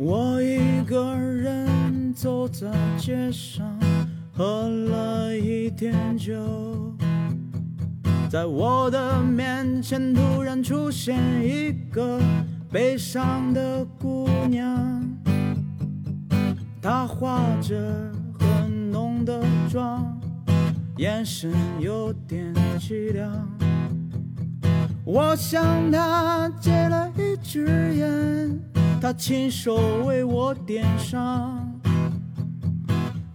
我一个人走在街上，喝了一点酒，在我的面前突然出现一个悲伤的姑娘，她化着很浓的妆，眼神有点凄凉。我向她借了一支烟，她亲手为我点上。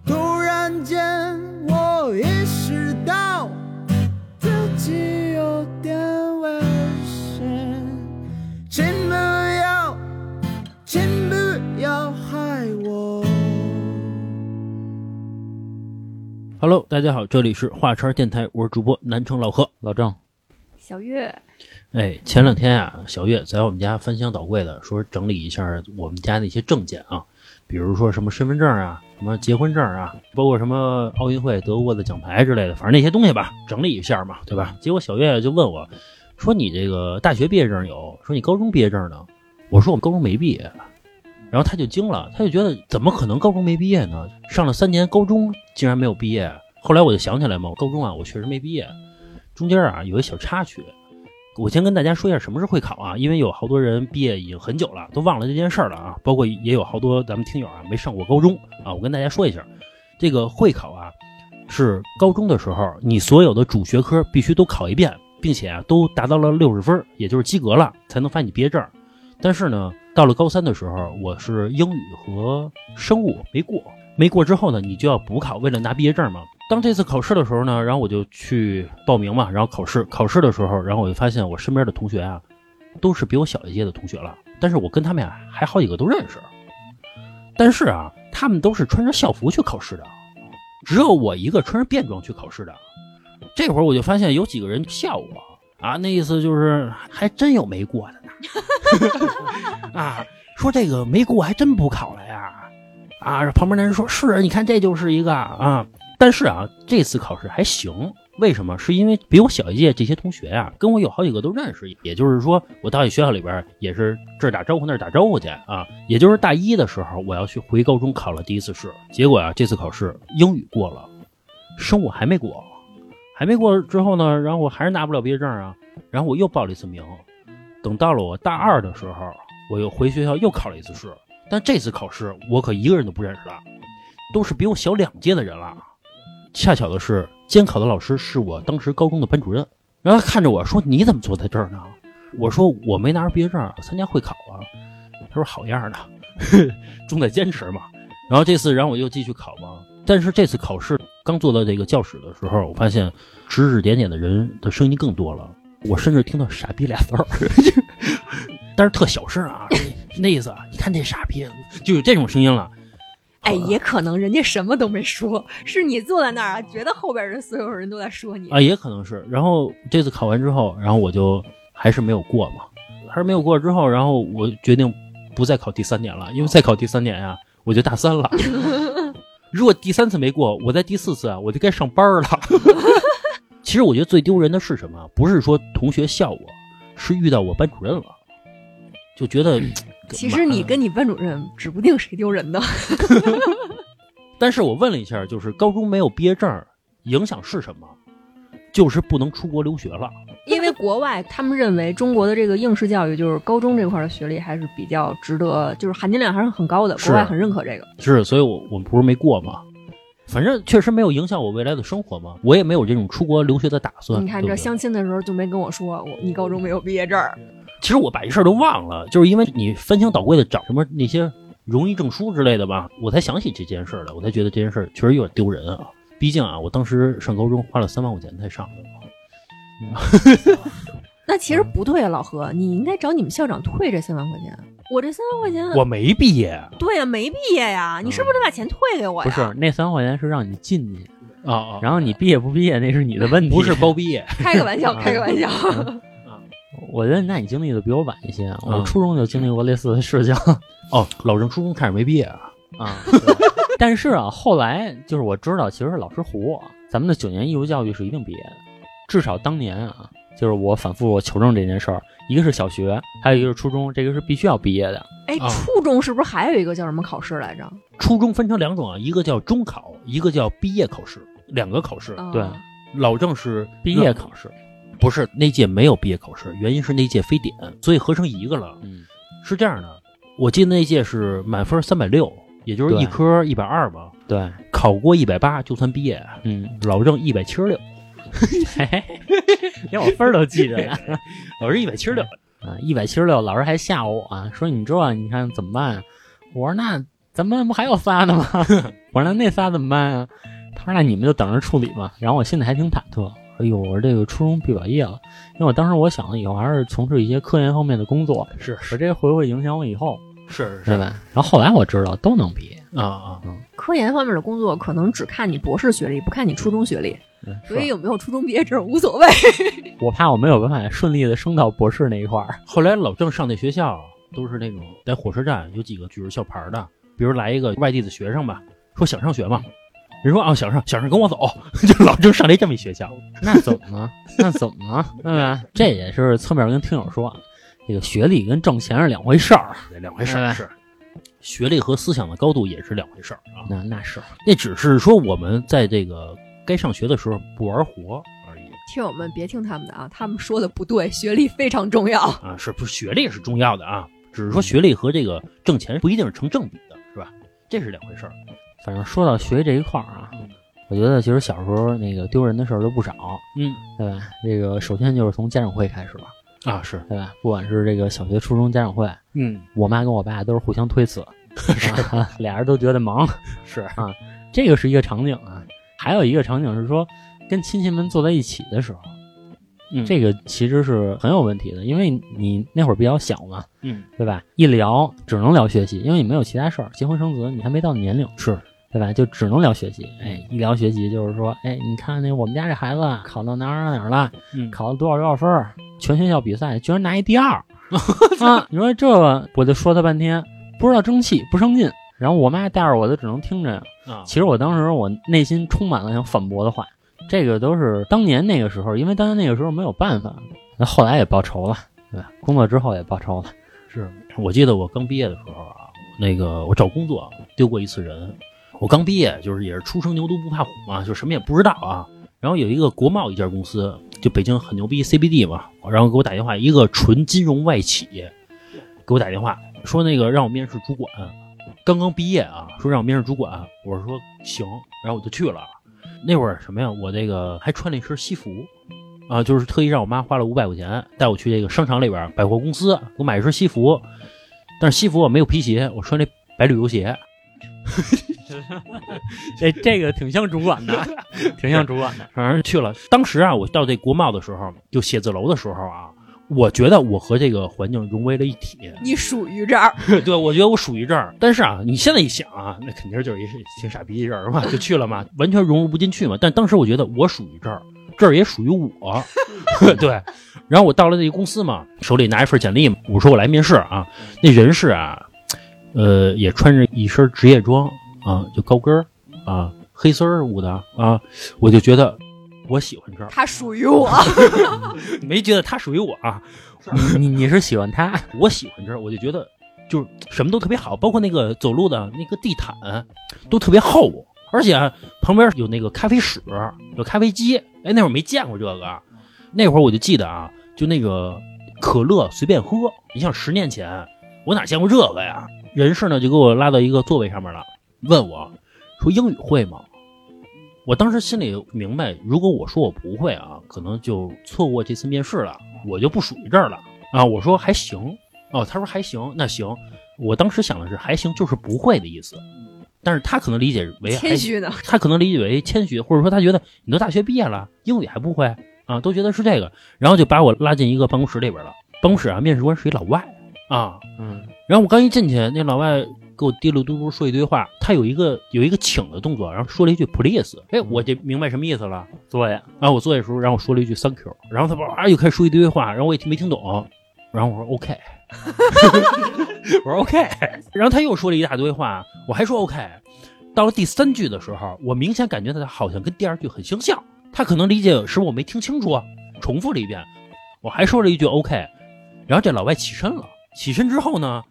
突然间，我意识到自己有点危险，请不要，请不要害我。Hello，大家好，这里是华晨电台，我是主播南城老何老郑。小月，哎，前两天啊，小月在我们家翻箱倒柜的，说整理一下我们家那些证件啊，比如说什么身份证啊，什么结婚证啊，包括什么奥运会得过的奖牌之类的，反正那些东西吧，整理一下嘛，对吧？结果小月就问我，说你这个大学毕业证有，说你高中毕业证呢？我说我高中没毕业。然后他就惊了，他就觉得怎么可能高中没毕业呢？上了三年高中竟然没有毕业。后来我就想起来嘛，我高中啊，我确实没毕业，中间啊有一小插曲。我先跟大家说一下什么是会考啊，因为有好多人毕业已经很久了，都忘了这件事儿了啊。包括也有好多咱们听友啊没上过高中啊，我跟大家说一下，这个会考啊是高中的时候你所有的主学科必须都考一遍，并且啊都达到了六十分，也就是及格了，才能发你毕业证。但是呢，到了高三的时候，我是英语和生物没过，没过之后呢，你就要补考，为了拿毕业证嘛。当这次考试的时候呢，然后我就去报名嘛，然后考试。考试的时候，然后我就发现我身边的同学啊，都是比我小一届的同学了，但是我跟他们呀还好几个都认识。但是啊，他们都是穿着校服去考试的，只有我一个穿着便装去考试的。这会儿我就发现有几个人笑我啊，那意思就是还真有没过的呢。啊，说这个没过还真不考了呀！啊，旁边那人说是，你看这就是一个啊。但是啊，这次考试还行，为什么？是因为比我小一届这些同学啊，跟我有好几个都认识。也就是说，我到你学校里边也是这儿打招呼那儿打招呼去啊。也就是大一的时候，我要去回高中考了第一次试，结果啊，这次考试英语过了，生物还没过，还没过之后呢，然后我还是拿不了毕业证啊。然后我又报了一次名，等到了我大二的时候，我又回学校又考了一次试，但这次考试我可一个人都不认识了，都是比我小两届的人了。恰巧的是，监考的老师是我当时高中的班主任，然后他看着我说：“你怎么坐在这儿呢？”我说：“我没拿着毕业证，参加会考啊。”他说：“好样的，重在坚持嘛。”然后这次，然后我又继续考嘛。但是这次考试刚坐到这个教室的时候，我发现指指点点的人的声音更多了，我甚至听到“傻逼”俩字儿，但是特小声啊，那意思啊，你看这傻逼，就有这种声音了。哎，也可能人家什么都没说，是你坐在那儿啊，觉得后边人所有人都在说你啊，也可能是。然后这次考完之后，然后我就还是没有过嘛，还是没有过之后，然后我决定不再考第三年了，因为再考第三年呀、我就大三了。如果第三次没过，我在第四次啊，我就该上班了。其实我觉得最丢人的是什么？不是说同学笑我，是遇到我班主任了，就觉得。其实你跟你班主任指不定谁丢人的。但是我问了一下，就是高中没有毕业证，影响是什么？就是不能出国留学了。因为国外他们认为中国的这个应试教育，就是高中这块的学历还是比较值得，就是含金量还是很高的，国外很认可这个。是，所以我我们不是没过吗？反正确实没有影响我未来的生活嘛，我也没有这种出国留学的打算。你看这相亲的时候就没跟我说，我你高中没有毕业证。其实我把这事儿都忘了，就是因为你翻箱倒柜的找什么那些荣誉证书之类的吧，我才想起这件事儿来，我才觉得这件事儿确实有点丢人啊。毕竟啊，我当时上高中花了三万块钱才上的嘛。那其实不对啊，老何，你应该找你们校长退这三万块钱。我这三万块钱，我没毕业。对呀，没毕业呀，你是不是得把钱退给我呀？不是，那三万块钱是让你进去啊啊，然后你毕业不毕业那是你的问题，不是包毕业。开个玩笑，开个玩笑。我觉得那你经历的比我晚一些，我初中就经历过类似的事情。哦，老郑初中开始没毕业啊？啊，但是啊，后来就是我知道，其实是老师唬我，咱们的九年义务教育是一定毕业的，至少当年啊，就是我反复我求证这件事儿，一个是小学，还有一个是初中，这个是必须要毕业的。哎，初中是不是还有一个叫什么考试来着？初中分成两种啊，一个叫中考，一个叫毕业考试，两个考试。啊对老郑是毕业考试，不是那届没有毕业考试，原因是那届非典，所以合成一个了。嗯，是这样的，我记得那届是满分三百六，也就是一科一百二吧，对，考过一百八就算毕业。嗯，老郑一百七十六，嘿嘿，连我分都记着呢。老师一百七十六，啊，一百七十六，老师还吓唬我啊，说你这你看怎么办？啊我说那咱们不还有仨呢吗？我说那那仨怎么办啊？他说那你们就等着处理吧。然后我心里还挺忐忑，哎呦，我这个初中毕不了业了，因为我当时我想以后还是从事一些科研方面的工作，是是这会不会影响我以后，是是吧？然后后来我知道都能毕业，啊啊，科研方面的工作可能只看你博士学历，不看你初中学历，嗯所以有没有初中毕业证无所谓。我怕我没有办法顺利的升到博士那一块儿。后来老郑上那学校都是那种在火车站有几个举着校牌的，比如来一个外地的学生吧，说想上学吗？人说啊想上，想上跟我走，就老郑上了这么一学校。那怎么了？那怎么了？对吧？这也是侧面跟听友说啊，这个学历跟挣钱是两回事儿。两回事哎儿是，学历和思想的高度也是两回事儿啊。那那是，那只是说我们在这个该上学的时候不玩活而已听友们别听他们的啊，他们说的不对，学历非常重要。啊，是不是学历是重要的啊？只是说学历和这个挣钱不一定是成正比的，是吧？这是两回事儿。反正说到学习这一块儿啊，我觉得其实小时候那个丢人的事儿都不少，嗯对吧？这个首先就是从家长会开始吧，啊是，对吧？不管是这个小学、初中家长会，嗯我妈跟我爸都是互相推辞，啊 俩人都觉得忙，是啊这个是一个场景啊。还有一个场景是说，跟亲戚们坐在一起的时候，嗯这个其实是很有问题的，因为你那会儿比较小嘛，嗯对吧？一聊只能聊学习，因为你没有其他事儿，结婚生子你还没到年龄，是对吧？就只能聊学习。哎，一聊学习就是说，哎，你看那我们家这孩子考到哪儿哪儿哪了，嗯考了多少多少分，全学校比赛居然拿一第二 啊！你说这个，我就说他半天，不知道争气，不上进。然后我妈带着我就只能听着呀。啊其实我当时我内心充满了想反驳的话，这个都是当年那个时候，因为当年那个时候没有办法。那后来也报仇了，对吧？工作之后也报仇了。是我记得我刚毕业的时候啊，那个我找工作丢过一次人。我刚毕业，就是也是初生牛犊不怕虎嘛，就什么也不知道啊。然后有一个国贸一家公司，就北京很牛逼 CBD 嘛，然后给我打电话，一个纯金融外企，给我打电话说那个让我面试主管，刚刚毕业啊，说让我面试主管，我说行，然后我就去了。那会儿什么呀，我那个还穿了一身西服，啊，就是特意让我妈花了五百块钱带我去这个商场里边百货公司，给我买一身西服，但是西服我没有皮鞋，我穿那白旅游鞋。这 这个挺像主管的，挺像主管的。反正去了。当时啊，我到这国贸的时候，就写字楼的时候啊，我觉得我和这个环境融为了一体。你属于这儿，对，我觉得我属于这儿。但是啊，你现在一想啊，那肯定就是一挺傻逼一人嘛，就去了嘛，完全融入不进去嘛。但当时我觉得我属于这儿，这儿也属于我。对，然后我到了那个公司嘛，手里拿一份简历嘛，我说我来面试啊。那人事啊，呃，也穿着一身职业装啊，就高跟儿啊，黑丝儿捂的啊，我就觉得我喜欢这儿，他属于我。没觉得他属于我啊。你你是喜欢他？我喜欢这儿，我就觉得就是什么都特别好，包括那个走路的那个地毯都特别厚，而且啊旁边有那个咖啡室，有咖啡机。哎，那会儿没见过这个，那会儿我就记得啊，就那个可乐随便喝。你像十年前，我哪见过这个呀？人事呢就给我拉到一个座位上面了，问我说英语会吗？我当时心里明白，如果我说我不会啊，可能就错过这次面试了，我就不属于这儿了啊。我说还行哦，他说还行，那行。我当时想的是还行，就是不会的意思，但是他可能理解为谦虚的，他可能理解为谦虚，或者说他觉得你都大学毕业了，英语还不会啊，都觉得是这个，然后就把我拉进一个办公室里边了。办公室啊，面试官是一老外啊，嗯，然后我刚一进去，那老外给我嘀噜嘟嘟说一堆话，他有一个有一个请的动作，然后说了一句 please，哎，我就明白什么意思了。坐下。然后我坐下的时候，然后我说了一句 thank you，然后他叭又开始说一堆话，然后我也没听懂，然后我说 OK，我说 OK，然后他又说了一大堆话，我还说 OK。到了第三句的时候，我明显感觉他好像跟第二句很相像，他可能理解是不是我没听清楚，重复了一遍，我还说了一句 OK，然后这老外起身了，起身之后呢，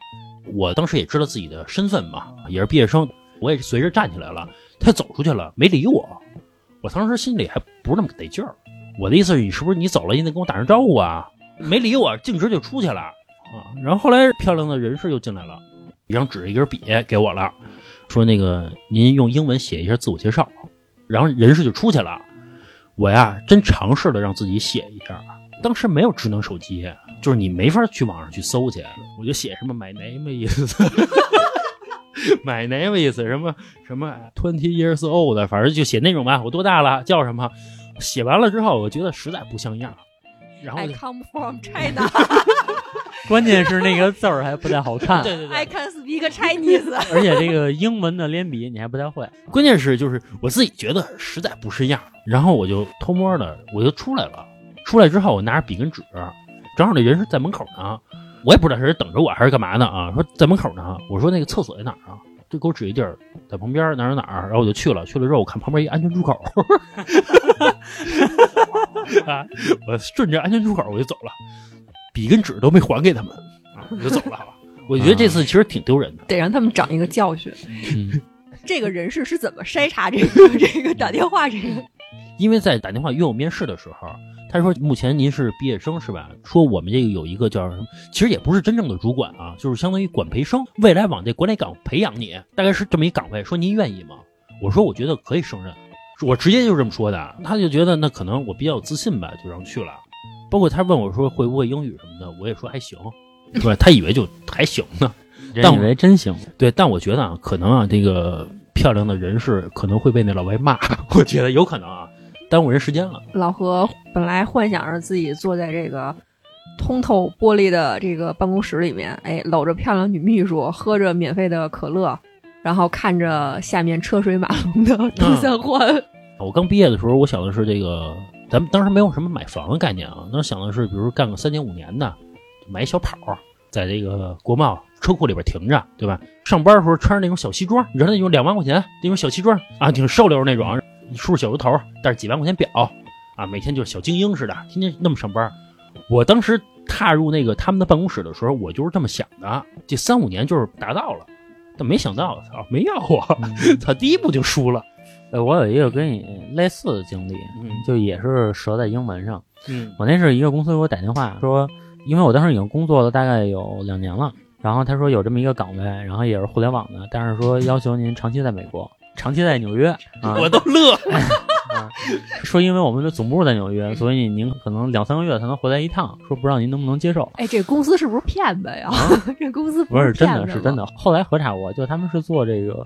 我当时也知道自己的身份嘛，也是毕业生，我也是随着站起来了。他走出去了，没理我。我当时心里还不是那么得劲儿。我的意思是，你是不是你走了，你得跟我打声招呼啊？没理我，径直就出去了啊。然后后来漂亮的人事又进来了，一张纸一根笔给我了，说那个您用英文写一下自我介绍。然后人事就出去了。我呀，真尝试了让自己写一下。当时没有智能手机，就是你没法去网上去搜去。我就写什么 my name 意思，my name 意思什么什么 twenty years old，反正就写那种吧。我多大了？叫什么？写完了之后，我觉得实在不像样。然后 I come from China，关键是那个字儿还不太好看，对对对 I can speak Chinese。而且这个英文的连笔你还不太会。关键是就是我自己觉得实在不是样，然后我就偷摸的我就出来了。出来之后我拿着笔跟纸，正好那人是在门口呢，我也不知道是等着我还是干嘛呢啊？说在门口呢，我说那个厕所在哪儿啊？就给我指一地儿，在旁边哪儿哪儿，然后我就去了。去了之后我看旁边一安全出口，啊，我顺着安全出口我就走了，笔跟纸都没还给他们啊，我就走了。我觉得这次其实挺丢人的，得让他们长一个教训。嗯，这个人事是怎么筛查这个这个打电话这个？因为在打电话约我面试的时候，他说目前您是毕业生是吧？说我们这个有一个叫什么，其实也不是真正的主管啊，就是相当于管培生，未来往这管理岗培养你，大概是这么一岗位。说您愿意吗？我说我觉得可以胜任，我直接就这么说的。他就觉得那可能我比较有自信吧，就让去了。包括他问我说会不会英语什么的，我也说还行，是吧？他以为就还行呢，但以为真行。对，但我觉得啊，可能啊，这个漂亮的人士可能会被那老外骂，我觉得有可能啊，耽误人时间了。老何本来幻想着自己坐在这个通透玻璃的这个办公室里面，哎，搂着漂亮女秘书，喝着免费的可乐，然后看着下面车水马龙的东三环。我刚毕业的时候，我想的是这个，咱们当时没有什么买房的概念啊，当时想的是，比如干个三年五年的，买一小跑，在这个国贸车库里边停着，对吧？上班的时候穿着那种小西装，你知道那种两万块钱那种小西装啊，挺瘦溜那种，梳着小油头，戴着几万块钱表啊，每天就是小精英似的，天天那么上班。我当时踏入那个他们的办公室的时候，我就是这么想的，这三五年就是达到了，但没想到，操，没要我，操，第一步就输了。呃，我有一个跟你类似的经历，嗯就也是折在英文上。嗯我那是一个公司给我打电话说，因为我当时已经工作了大概有两年了，然后他说有这么一个岗位，然后也是互联网的，但是说要求您长期在美国，长期在纽约啊，我都乐。啊，说因为我们的总部在纽约，所以您可能两三个月才能回来一趟，说不知道您能不能接受。哎，这公司是不是骗子呀？这公司不是真的，是真的。后来核查过，就他们是做这个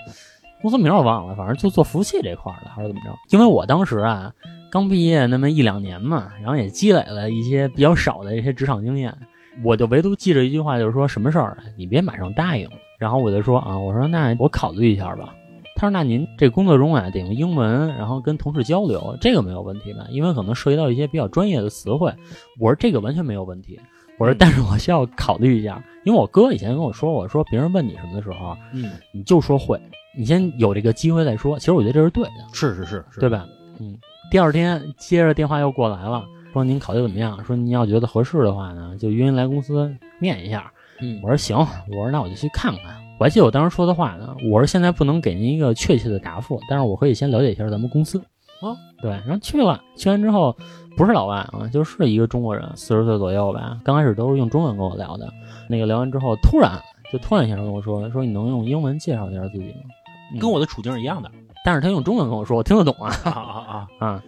公司名我忘了，反正就做服务器这块儿的，还是怎么着？因为我当时啊刚毕业那么一两年嘛，然后也积累了一些比较少的一些职场经验，我就唯独记着一句话，就是说什么事儿啊你别马上答应。然后我就说啊，我说那我考虑一下吧。他说：“那您这工作中啊，得用英文，然后跟同事交流，这个没有问题吧？因为可能涉及到一些比较专业的词汇。”我说：“这个完全没有问题。”我说：“但是我需要考虑一下，因为我哥以前跟我说我，说别人问你什么的时候，啊嗯，你就说会，你先有这个机会再说。其实我觉得这是对的，是是是是，对吧？嗯。第二天接着电话又过来了，说您考虑怎么样？说您要觉得合适的话呢，就约您来公司面一下。嗯我说行，我说那我就去看看。我还记得我当时说的话呢，我是现在不能给您一个确切的答复，但是我可以先了解一下咱们公司。啊，对，然后去了，去完之后不是老外啊，就是一个中国人，四十岁左右吧。刚开始都是用中文跟我聊的，那个聊完之后，突然就突然一下跟我说，说你能用英文介绍一下自己吗？嗯跟我的处境是一样的。但是他用中文跟我说，我听得懂啊 啊啊啊！啊！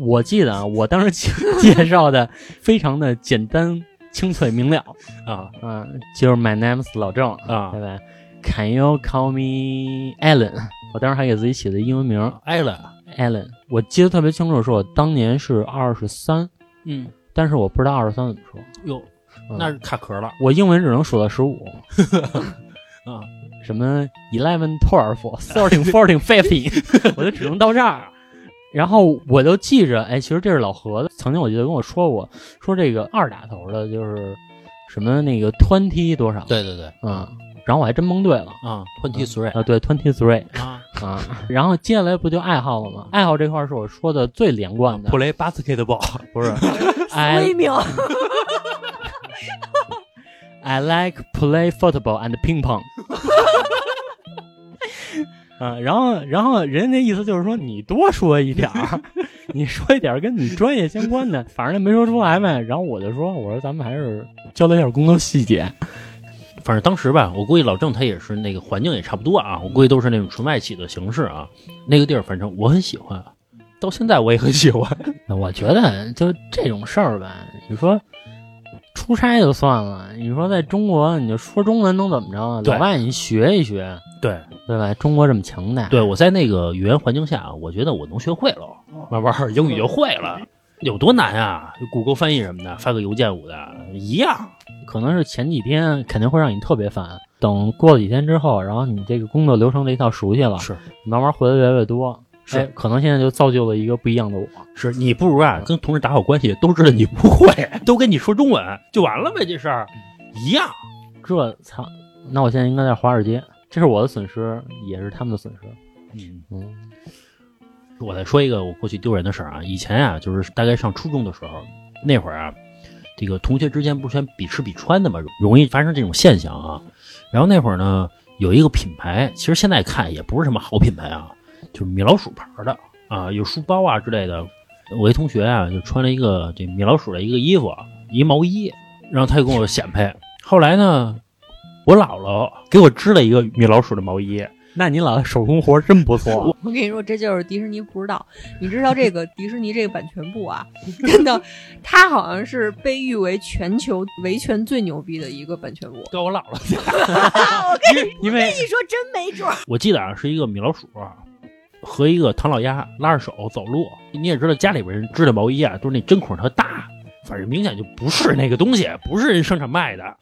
我记得啊，我当时介介绍的非常的简单、清脆明了啊啊，就是 My name is 老郑啊对吧？Can you call me Allen？我当时还给自己起的英文名 Allen，Allen。我记得特别清楚，是我当年是二十三，嗯，但是我不知道二十三怎么说，哟，嗯那是卡壳了我英文只能数到十五，啊！什么 eleven、twelve、thirteen、fourteen、fifteen，我就只能到这儿。然后我就记着，哎，其实这是老何的，曾经我记得跟我说过，说这个二打头的就是什么那个 twenty 多少，对对对，嗯，然后我还真蒙对了。啊，twenty three 啊，对，twenty three 啊啊，然后接下来不就爱好了吗？爱好这块儿是我说的最连贯的，，play basketball，不是微 I 妙。I like play football and ping pong。啊，然后，然后人家那意思就是说，你多说一点儿，你说一点儿跟你专业相关的，反正没说出来呗。然后我就说，我说咱们还是交流一下工作细节。反正当时吧，我估计老郑他也是那个环境也差不多啊，我估计都是那种纯外企的形式啊。那个地儿反正我很喜欢，到现在我也很喜欢。我觉得就这种事儿吧，你说出差就算了，你说在中国你就说中文能怎么着？对老外你学一学，对对吧？中国这么强大，对，我在那个语言环境下，我觉得我能学会了，慢慢儿英语就会了。有多难啊？谷歌翻译什么的，发个邮件我的一样。可能是前几天肯定会让你特别烦，等过了几天之后，然后你这个工作流程这一套熟悉了，是你慢慢回的越来越多，是哎可能现在就造就了一个不一样的我。是你不如啊，跟同事打好关系，都知道你不会，都跟你说中文就完了呗，这事儿一样。这操，那我现在应该在华尔街，这是我的损失，也是他们的损失。嗯，嗯，我再说一个我过去丢人的事儿啊，以前啊，就是大概上初中的时候，那会儿啊，这个同学之间不是全比吃比穿的嘛，容易发生这种现象啊。然后那会儿呢，有一个品牌，其实现在看也不是什么好品牌啊，就是米老鼠牌的啊，有书包啊之类的。我一同学啊，就穿了一个这米老鼠的一个衣服，一毛衣，然后他就跟我显摆。后来呢，我姥姥给我织了一个米老鼠的毛衣，那你老手工活真不错。我跟你说，这就是迪士尼不知道。你知道这个迪士尼这个版权部啊，真的，它好像是被誉为全球维权最牛逼的一个版权部。跟我姥姥去。我跟你因为你说，真没准儿。我记得啊，是一个米老鼠和一个唐老鸭拉着手走路。你也知道，家里边人织的毛衣啊，都是那针孔特大，反正明显就不是那个东西，不是人生产卖的。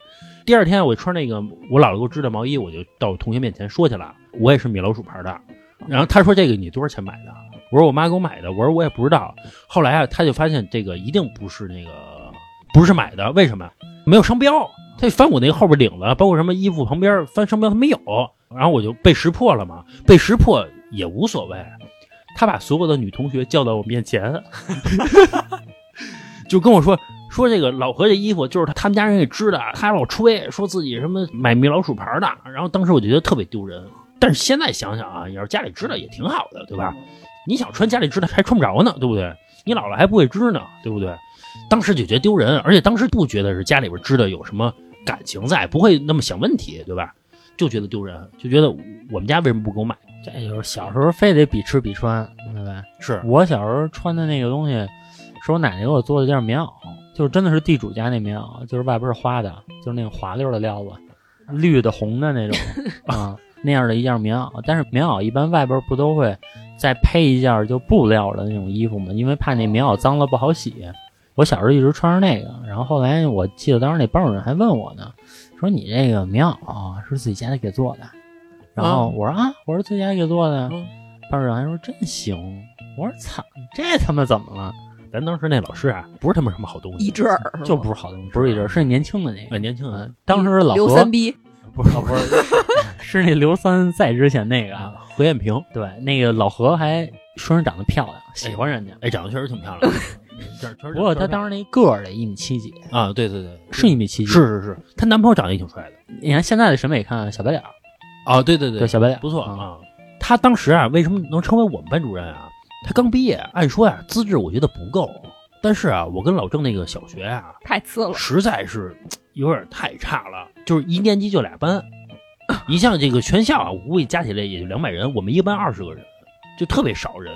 第二天我穿那个我姥姥给我织的毛衣，我就到我同学面前说去了，我也是米老鼠牌的。然后他说：“这个你多少钱买的？”我说：“我妈给我买的。”我说：“我也不知道。”后来啊，他就发现这个一定不是那个不是买的，为什么？没有商标。他翻我那个后边领子，包括什么衣服旁边翻商标，他没有。然后我就被识破了嘛，被识破也无所谓。他把所有的女同学叫到我面前，就跟我说说这个老何这衣服就是他他们家人给织的，他还老吹说自己什么买米老鼠牌的。然后当时我就觉得特别丢人，但是现在想想啊，要是家里织的也挺好的，对吧？你想穿家里织的还穿不着呢，对不对？你姥姥还不会织呢，对不对？当时就觉得丢人，而且当时不觉得是家里边织的有什么感情在，不会那么想问题，对吧？就觉得丢人，就觉得我们家为什么不给我买？这就是小时候非得比吃比穿，对吧？是我小时候穿的那个东西，是我奶奶给我做的件棉袄，就是真的是地主家那棉袄，就是外边是花的，就是那种滑溜的料子，绿的红的那种 啊，那样的一件棉袄。但是棉袄一般外边不都会再配一件就布料的那种衣服吗？因为怕那棉袄脏了不好洗。我小时候一直穿着那个，然后后来我记得当时那班主任还问我呢，说你这个棉袄是自己家里给做的？然后我说啊，我说自己家里给做的。嗯班主任还说真行。我说操，这他妈怎么了？咱当时那老师啊，不是他妈什么好东西，一只耳就不是好东西，不是一阵，是年轻的那个。哎年轻人嗯，当时老刘何三逼，不是不是，是那刘三在之前那个啊。啊，何艳萍，对，那个老何还说人长得漂亮，喜欢人家。哎，长得确实挺漂亮 不过他当时那个儿得一米七几，啊，对对对，是一米七几。是，是是，她男朋友长得也挺帅的。你看现在的审美看小白脸儿，啊，对对对小白脸不错啊啊。他当时啊，为什么能成为我们班主任啊？他刚毕业，按说呀、资质我觉得不够，但是啊，我跟老郑那个小学啊，太次了。实在是有点太差了，就是一年级就俩班。你像这个全校啊，我估计加起来也就两百人，我们一班二十个人，就特别少人。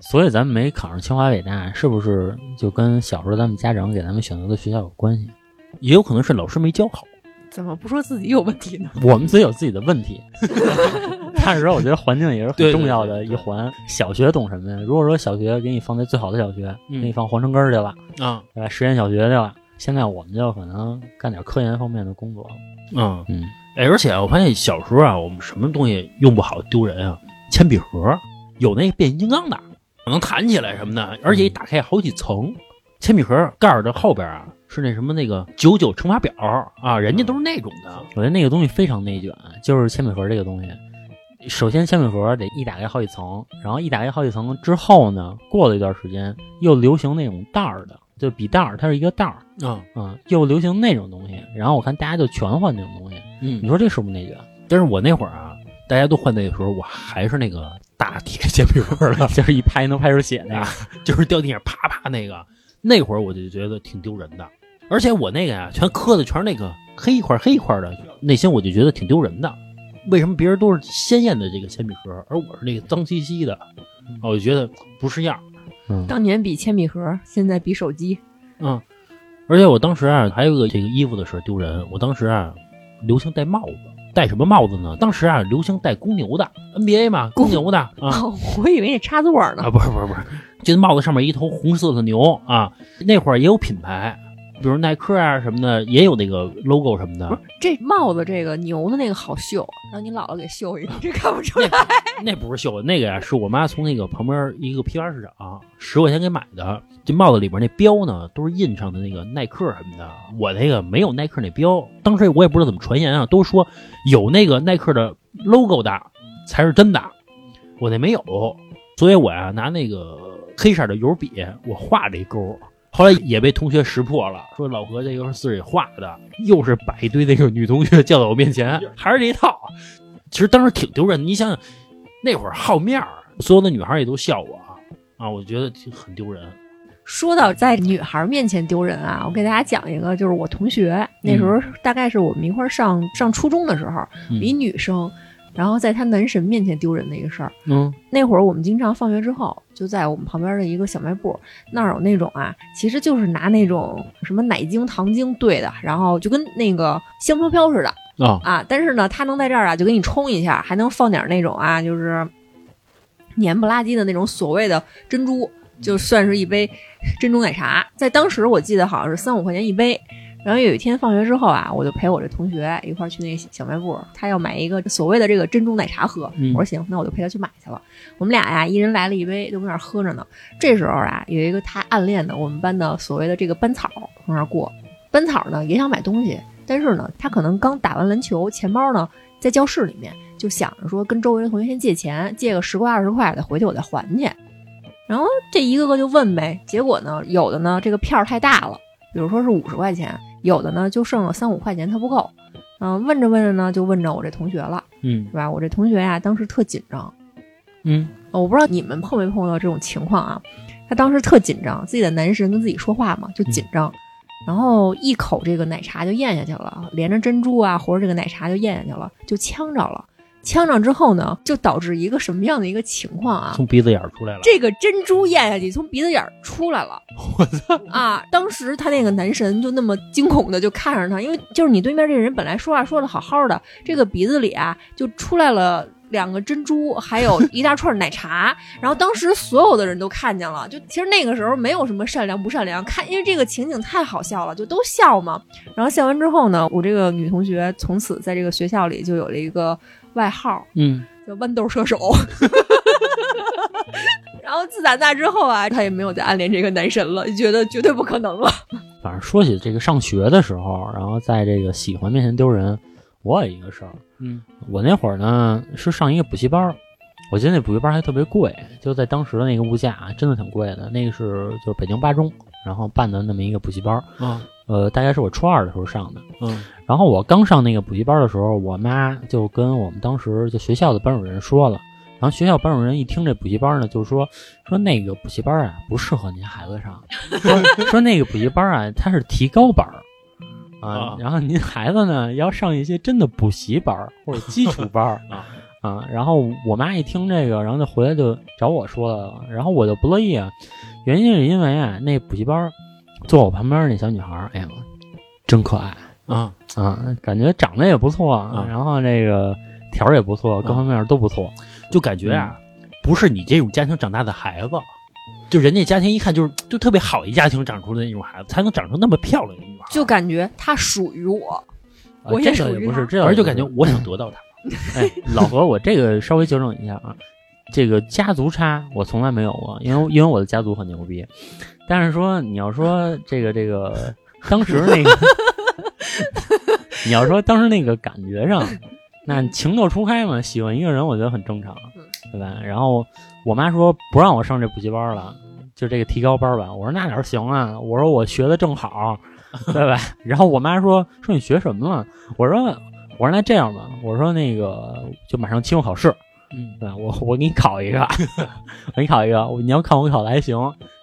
所以咱们没考上清华北大，是不是就跟小时候咱们家长给咱们选择的学校有关系？也有可能是老师没教好。怎么不说自己有问题呢？我们自己有自己的问题，但是说我觉得环境也是很重要的一环。小学懂什么呀？如果说小学给你放在最好的小学，嗯给你放皇城根儿去了，啊，对吧？实验小学去了，现在我们就可能干点科研方面的工作。嗯，嗯，哎，而且啊我发现小时候啊，我们什么东西用不好丢人啊？铅笔盒有那变形金刚的，能弹起来什么的，而且一打开好几层。铅笔盒盖儿的后边啊是那什么那个九九乘法表啊，人家都是那种的。我觉得那个东西非常内卷，就是铅笔盒这个东西。首先，铅笔盒得一打开好几层，然后一打开好几层之后呢，过了一段时间又流行那种袋儿的，就笔袋儿，它是一个袋儿啊，啊，又流行那种东西。然后我看大家就全换那种东西，你嗯，说这是不是内卷？但是我那会儿啊，大家都换那个时候，我还是那个大铁铅笔盒的，就是一拍能拍出血那个。就是掉地上啪啪那个。那会儿我就觉得挺丢人的，而且我那个呀，全磕的全是那个黑一块黑一块的，内心我就觉得挺丢人的。为什么别人都是鲜艳的这个铅笔盒，而我是那个脏兮兮的？啊我就觉得不是样儿。嗯，当年比铅笔盒，现在比手机。嗯，而且我当时啊，还有个这个衣服的事儿丢人。我当时啊，流行戴帽子，戴什么帽子呢？当时啊，流行戴公牛的 NBA 嘛，公牛的 啊哦，我以为你插座呢啊，。不是不是不是，这帽子上面一头红色的牛啊。那会儿也有品牌，比如耐克啊什么的，也有那个 logo 什么的不是。这帽子，这个牛的那个好绣，让你姥姥给绣一个，这看不出来。那不是绣的，那个呀是我妈从那个旁边一个批发市场十块钱给买的。这帽子里边那标呢，都是印上的那个耐克什么的。我那个没有耐克那标，当时我也不知道怎么传言啊，都说有那个耐克的 logo 的才是真的，我那没有，所以我呀拿那个黑色的油笔我画了一勾。后来也被同学识破了，说老何这又是自己画的，又是把一堆那个女同学叫到我面前，还是这一套。其实当时挺丢人的，你想想，那会儿好面儿，所有的女孩也都笑我啊，我觉得挺很丢人。说到在女孩面前丢人啊，我给大家讲一个，就是我同学那时候大概是我们一块儿上上初中的时候，嗯一女生，然后在她男神面前丢人的一个事儿。嗯那会儿我们经常放学之后，就在我们旁边的一个小卖部，那儿有那种啊，其实就是拿那种什么奶精、糖精兑的，然后就跟那个香飘飘似的啊啊。但是呢，他能在这儿啊，就给你冲一下，还能放点那种啊，就是黏不拉几的那种所谓的珍珠，就算是一杯珍珠奶茶。在当时我记得好像是三五块钱一杯。然后有一天放学之后啊，我就陪我这同学一块儿去那个小卖部，他要买一个所谓的这个珍珠奶茶喝。嗯我说行，那我就陪他去买去了。我们俩呀，一人来了一杯，就搁那儿喝着呢。这时候啊，有一个他暗恋的我们班的所谓的这个班草从那儿过。班草呢也想买东西，但是呢，他可能刚打完篮球，钱包呢在教室里面，就想着说跟周围的同学先借钱，借个十块二十块的，回去我再还去。然后这一个个就问呗，结果呢，有的呢这个票儿太大了，比如说是五十块钱，有的呢就剩了三五块钱，他不够。嗯、问着问着呢，就问着我这同学了，嗯是吧？我这同学呀、当时特紧张，嗯呃我不知道你们碰没碰到这种情况啊？他当时特紧张，自己的男神跟自己说话嘛，就紧张，然后一口这个奶茶就咽下去了，连着珍珠啊或者这个奶茶就咽下去了，就呛着了。呛上之后呢，就导致一个什么样的一个情况啊？从鼻子眼儿出来了。这个珍珠咽下去，从鼻子眼儿出来了。我操！啊，当时他那个男神就那么惊恐的就看着他，因为就是你对面这人本来说话说的好好的，这个鼻子里啊就出来了。两个珍珠，还有一大串奶茶，然后当时所有的人都看见了。就其实那个时候没有什么善良不善良，看因为这个情景太好笑了，就都笑嘛。然后笑完之后呢，我这个女同学从此在这个学校里就有了一个外号，嗯，叫豌豆射手。然后自打那之后啊，他也没有再暗恋这个男神了，就觉得绝对不可能了。反正说起这个上学的时候，然后在这个喜欢面前丢人，我有一个事儿。嗯，我那会儿呢是上一个补习班，我记得那补习班还特别贵，就在当时的那个物价啊真的挺贵的。那个是就是北京八中，然后办的那么一个补习班儿，啊呃，大概是我初二的时候上的。嗯。然后我刚上那个补习班的时候，我妈就跟我们当时就学校的班主任说了，然后学校班主任一听这补习班呢，就说说那个补习班啊不适合您孩子上，说 说那个补习班啊它是提高班儿。啊啊，然后您孩子呢要上一些真的补习班儿或者基础班儿 啊。啊。然后我妈一听这个，然后就回来就找我说了，然后我就不乐意啊，原因是因为啊那补习班儿坐我旁边那小女孩儿，哎呀，真可爱。啊啊，感觉长得也不错，啊然后那个条儿也不错，各方面都不错。就感觉啊，不是你这种家庭长大的孩子，就人家家庭一看就是就特别好一家庭长出的那种孩子，才能长成那么漂亮的女孩，就感觉她属于我，啊我也这个属于他也不是，这而且就感觉我想得到她。哎，老何，我这个稍微纠正一下啊，这个家族差我从来没有过，因为因为我的家族很牛逼。但是说你要说这个这个 当时那个，你要说当时那个感觉上，那情窦初开嘛，喜欢一个人，我觉得很正常，对吧？然后我妈说不让我上这补习班了。就这个提高班吧。我说那哪行啊？我说我学的正好，对吧？然后我妈说说你学什么了？我说我说那这样吧，我说那个就马上期末考试，嗯对？我 我给你考一个，我给你考一个，你要看我考的还行，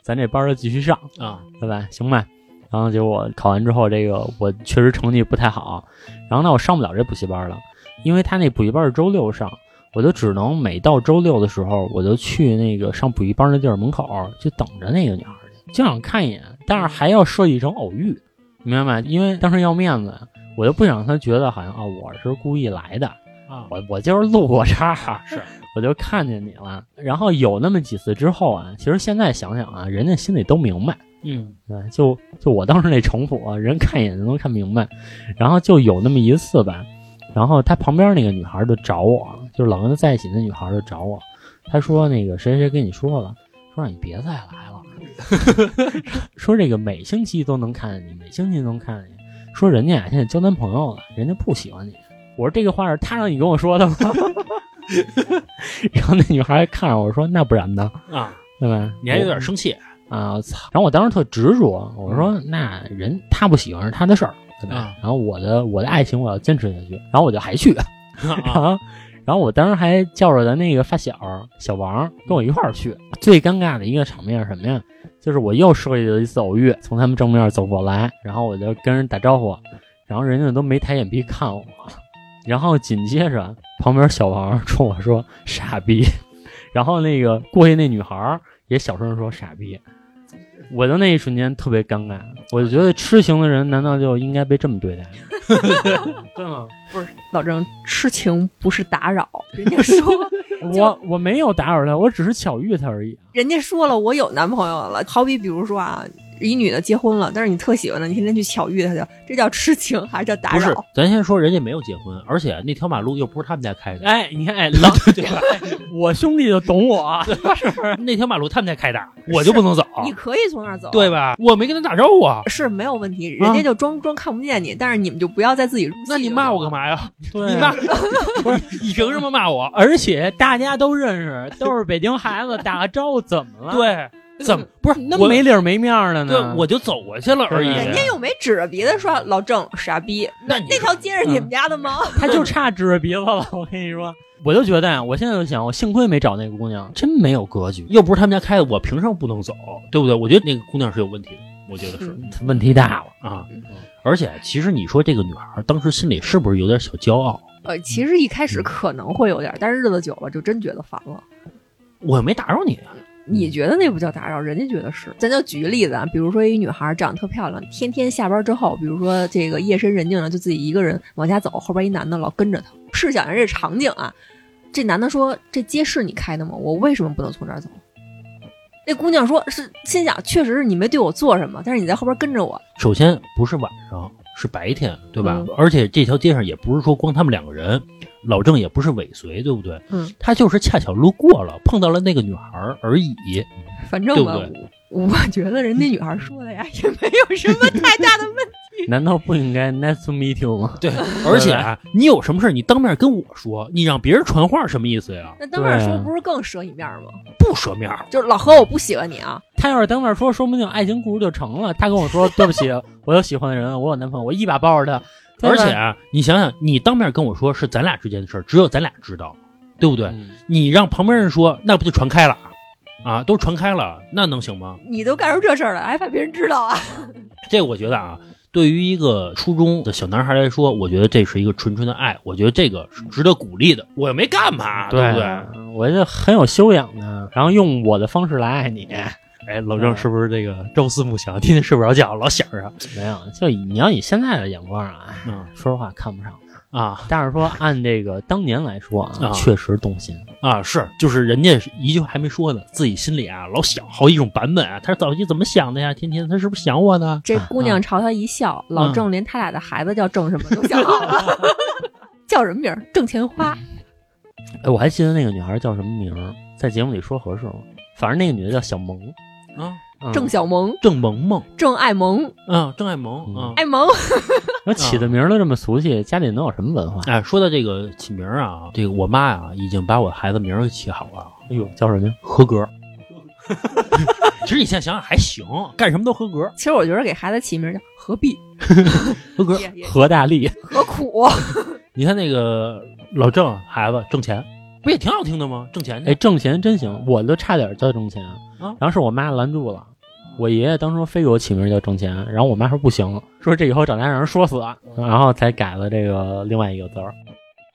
咱这班儿就继续上，啊，对吧？行吧。然后结果考完之后，这个我确实成绩不太好，然后呢，我上不了这补习班了，因为他那补习班是周六上，我就只能每到周六的时候，我就去那个上补习班的地儿门口就等着那个女孩去，就想看一眼，但是还要设计成偶遇，明白吗？因为当时要面子，我就不想让他觉得好像啊、我是故意来的，啊，我 我就是路过这儿，是 我就看见你了。然后有那么几次之后啊，其实现在想想啊，人家心里都明白。嗯 对，就就我当时那城府啊，人看一眼就能看明白。然后就有那么一次吧，然后他旁边那个女孩就找我，就是老跟他在一起那女孩就找我，他说那个谁谁谁跟你说了，说让你别再来了，说这个每星期都能看见你，每星期都能看见你，说人家啊现在交男朋友了，人家不喜欢你。我说这个话是他让你跟我说的吗？然后那女孩还看着我说那不然呢，啊，对吧？你还有点生气，啊，我操！然后我当时特执着，我说那人他不喜欢是他的事儿，对吧？啊然后我的我的爱情我要坚持下去，然后我就还去，然后然后我当时还叫着咱那个发小小王跟我一块儿去。最尴尬的一个场面是什么呀？就是我又设计了一次偶遇，从他们正面走过来，然后我就跟人打招呼，然后人家都没抬眼皮看我，然后紧接着旁边小王冲我说傻逼，然后那个过去那女孩也小声说傻逼。我的那一瞬间特别尴尬，我就觉得痴情的人难道就应该被这么对待 吗？不是？老郑，痴情不是打扰，人家说，我我没有打扰他，我只是巧遇他而已。人家说了我有男朋友了。好比比如说啊，一女的结婚了，但是你特喜欢她，你天天去巧遇她去，这叫痴情还是叫打扰不是？，咱先说人家没有结婚，而且那条马路又不是他们家开的，哎，你看，哎，老 对吧？我兄弟就懂我，是是 那条马路他们家开的，我就不能走，你可以从那儿走，对？吧？我没跟他打招呼啊，是没有问题，人家就装、装看不见你，但是你们就不要再自己入戏。那你骂我干？嘛呀？对你骂，不是你凭什么骂我？而且大家都认识，都是北京孩子，打个招呼怎么了？，对，怎么 不是我那没理儿没面儿的对呢？，我就走过去了而已。人家又没指着鼻子说老郑傻逼，那那条街是你们家的吗？他就差指着鼻子了。我跟你说，我就觉得呀，我现在就想，我幸亏没找那个姑娘，真没有格局，又不是他们家开的，我凭什么不能走？对不对？我觉得那个姑娘是有问题的，我觉得是问题大了。啊。而且其实你说这个女孩当时心里是不是有点小骄傲？呃，其实一开始可能会有点，但是日子久了就真觉得烦了。我又没打扰你啊，你觉得那不叫打扰，人家觉得是。咱就举个例子啊，比如说一女孩长得特漂亮，天天下班之后，比如说这个夜深人静了，就自己一个人往家走，后边一男的老跟着她。试想一下这场景啊，这男的说：“这街是你开的吗？我为什么不能从这儿走？”那姑娘说：“是心想，确实是你没对我做什么，但是你在后边跟着我，首先不是晚上，是白天，对吧？嗯而且这条街上也不是说光他们两个人，老郑也不是尾随，对不对？嗯，他就是恰巧路过了，碰到了那个女孩而已。反正吧，对对我我觉得人家女孩说的呀，也没有什么太大的问题。难道不应该 nice to meet you 吗？对，而且啊你有什么事儿你当面跟我说，你让别人传话什么意思呀？那当面说不是更折你面吗？不舍面，就是老何，我不喜欢你啊，他要是当面说，说不定爱情故事就成了。他跟我说：“对不起，我有喜欢的人，我有男朋友。”我一把抱着他，而且啊，你想想，你当面跟我说是咱俩之间的事儿，只有咱俩知道，对不对？嗯你让旁边人说，那不就传开了啊？都传开了，那能行吗？你都干出这事儿了，还怕别人知道啊？这个我觉得啊，对于一个初中的小男孩来说，我觉得这是一个纯纯的爱，我觉得这个是值得鼓励的。我又没干嘛，对不对？我觉得很有修养的，然后用我的方式来爱你。哎，老郑是不是这个朝思暮想，天天睡不着觉，老想着没有，就以你要以现在的眼光啊，嗯说实话看不上。啊但是说按这个当年来说啊，啊确实动心。啊？是，就是人家一句话还没说呢，自己心里啊老想好几种版本啊。他早期怎么想的呀？天天他是不是想我呢？这姑娘朝他一笑，老郑连他俩的孩子叫郑什么都想好了，叫什么名儿？郑钱花。哎，我还记得那个女孩叫什么名儿，在节目里说合适吗？反正那个女的叫小萌，啊，嗯郑小萌，郑萌萌，郑爱萌，啊，郑爱萌啊。爱萌，我起的名儿都这么俗气，家里能有什么文化？哎，说到这个起名儿啊，这个我妈呀、已经把我孩子名儿给起好了，哎呦，叫什么？合格。其实你现在想想还行，干什么都合格，其实我觉得给孩子起名叫何必，合格。何大力，何苦？你看那个老郑孩子挣钱，不也挺好听的吗？挣钱去哎，挣钱真行，我都差点叫挣钱，啊然后是我妈拦住了。我爷爷当初非给我起名叫挣钱，然后我妈说不行，说这以后长大让人说死，然后才改了这个另外一个字儿。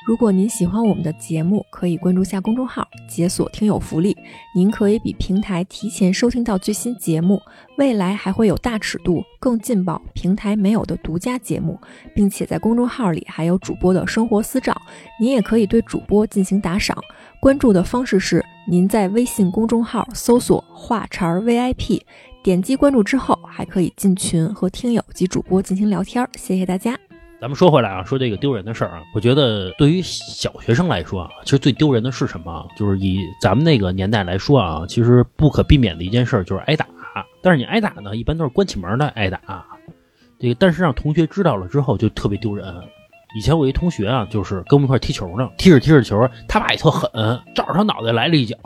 如果您喜欢我们的节目，可以关注下公众号，解锁听友福利。您可以比平台提前收听到最新节目，未来还会有大尺度、更劲爆、平台没有的独家节目，并且在公众号里还有主播的生活私照。您也可以对主播进行打赏，关注的方式是您在微信公众号搜索“话茬 VIP”，点击关注之后，还可以进群和听友及主播进行聊天。谢谢大家。咱们说回来啊，说这个丢人的事儿啊，我觉得对于小学生来说啊，其实最丢人的是什么？就是以咱们那个年代来说啊，其实不可避免的一件事就是挨打。但是你挨打呢，一般都是关起门来挨打。这个但是让同学知道了之后就特别丢人。以前我一同学啊，就是跟我们一块踢球呢，踢着踢着球，他爸也特狠，照着他脑袋来了一脚，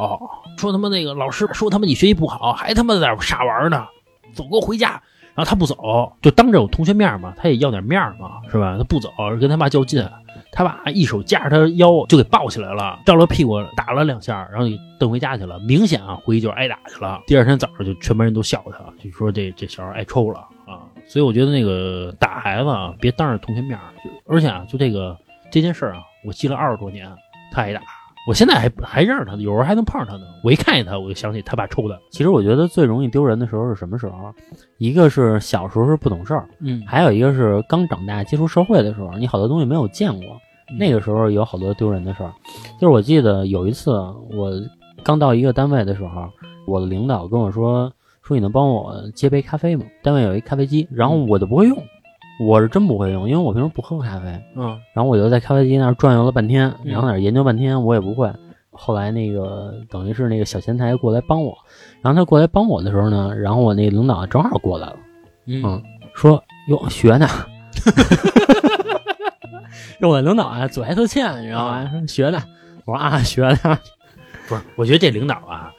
说他妈那个老师说他妈你学习不好，还他妈在这儿傻玩呢，走，给我回家。然后他不走，就当着我同学面嘛，他也要点面嘛，是吧？他不走，跟他爸较劲，他爸一手夹着他腰就给抱起来了，照了屁股打了两下，然后就蹬回家去了。明显啊，回去就挨打去了。第二天早上就全班人都笑他，就说这这小孩挨抽了啊。所以我觉得那个打孩子啊，别当着同学面，而且啊，就这个这件事啊，我记了二十多年，他挨打。我现在还还认识他呢，有时候还能碰上他呢。我一看见他，我就想起他爸抽的。其实我觉得最容易丢人的时候是什么时候？一个是小时候是不懂事儿，嗯还有一个是刚长大接触社会的时候，你好多东西没有见过，那个时候有好多丢人的事儿。就是我记得有一次我刚到一个单位的时候，我的领导跟我说说你能帮我接杯咖啡吗？单位有一咖啡机，然后我就不会用，我是真不会用，因为我平时不喝咖啡。嗯然后我就在咖啡机那儿转悠了半天，然后在那儿研究半天，我也不会。后来那个等于是那个小前台过来帮我，然后他过来帮我的时候呢，然后我那领导正好过来了，嗯，说哟学呢，就我领导啊嘴还特欠，你知道吗？说学呢，我说啊学呢，不是，我觉得这领导啊，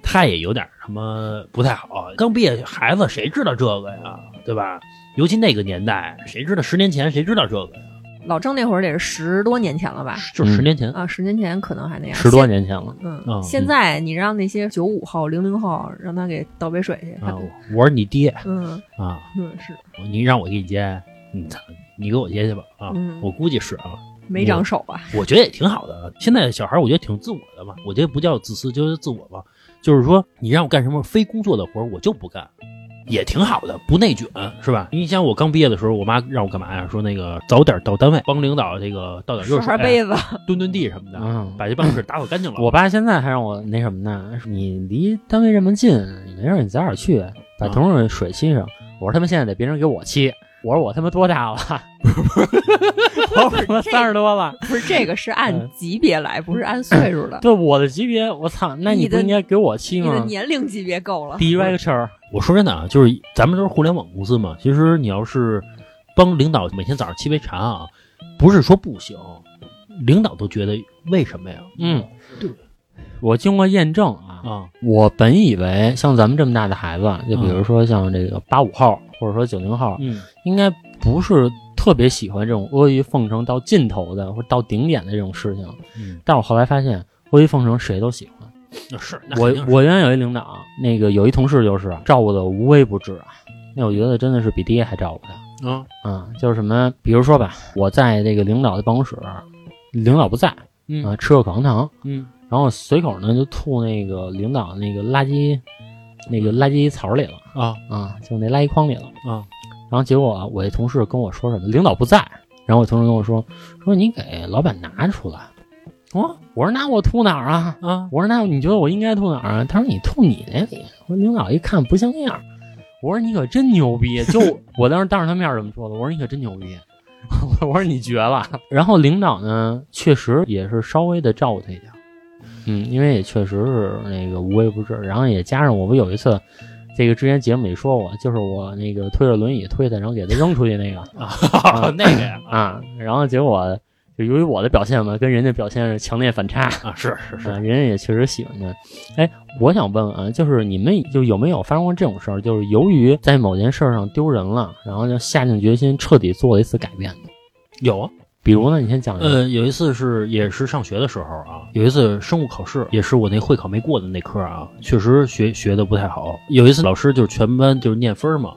他也有点什么不太好。刚毕业孩子谁知道这个呀，对吧？尤其那个年代，谁知道十年前谁知道这个呀？老郑那会儿得是十多年前了吧？就十年前，啊，十年前可能还那样。十多年前了。嗯，嗯现在你让那些九五后、零零后让他给倒杯水去，他啊，我是你爹嗯啊，嗯是你让我给你接，你操，你给我接去吧啊！嗯我估计是啊，没长手啊。我觉得也挺好的。现在小孩我觉得挺自我的吧，我觉得不叫自私，就是自我吧。就是说，你让我干什么非工作的活儿，我就不干，也挺好的，不内卷，是吧？你想我刚毕业的时候，我妈让我干嘛呀？说那个早点到单位，帮领导这个倒点热水刷刷、杯子，墩墩地什么的，嗯，把这办公室打扫干净了。我爸现在还让我那什么呢？你离单位这么近，你没事你早点去，把桶水水沏上。我说他们现在得别人给我沏。我说我他妈多大了？我他妈三十多了。不是这个是按嗯级别来，不是按岁数的。对我的级别，我操，那你不应该给我沏你的吗年龄级别够了。？Director，我说真的啊，就是咱们都是互联网公司嘛，其实你要是帮领导每天早上沏杯茶啊，不是说不行，领导都觉得为什么呀？嗯，对，我经过验证啊，啊，我本以为像咱们这么大的孩子，就比如说像这个八五后或者说九零后，嗯应该不是特别喜欢这种阿谀奉承到尽头的或者到顶点的这种事情。嗯，但我后来发现，阿谀奉承谁都喜欢。那是我我原来有一领导，那个有一同事就是照顾的无微不至啊，那我觉得真的是比爹还照顾他。啊，啊、就是什么，比如说吧，我在这个领导的办公室，领导不在，啊、嗯吃个口香糖，嗯然后随口呢就吐那个领导那个垃圾，那个垃圾槽里了啊啊，就那垃圾筐里了。啊，然后结果我这同事跟我说什么，领导不在，然后我同事跟我说，说你给老板拿出来。哦，我说那我吐哪儿啊？啊，我说那你觉得我应该吐哪儿啊？他说你吐你那里。我说领导一看不像样。我说你可真牛逼！就 我当时当着他面儿这么说的。我说你可真牛逼！我说你绝了。然后领导呢，确实也是稍微的照顾他一点，嗯，因为也确实是那个无微不至。然后也加上我不有一次，这个之前节目里说过，就是我那个推着轮椅推他，然后给他扔出去那个啊，那个呀，啊，然后结果就由于我的表现嘛，跟人家表现是强烈反差。啊，是是是，啊，人家也确实喜欢他。哎，我想问问啊，就是你们就有没有发生过这种事儿？就是由于在某件事儿上丢人了，然后就下定决心彻底做了一次改变的。有啊。比如呢，你先讲一下。呃，有一次是也是上学的时候啊，有一次生物考试，也是我那会考没过的那科啊，确实学学的不太好。有一次老师就是全班就是念分嘛，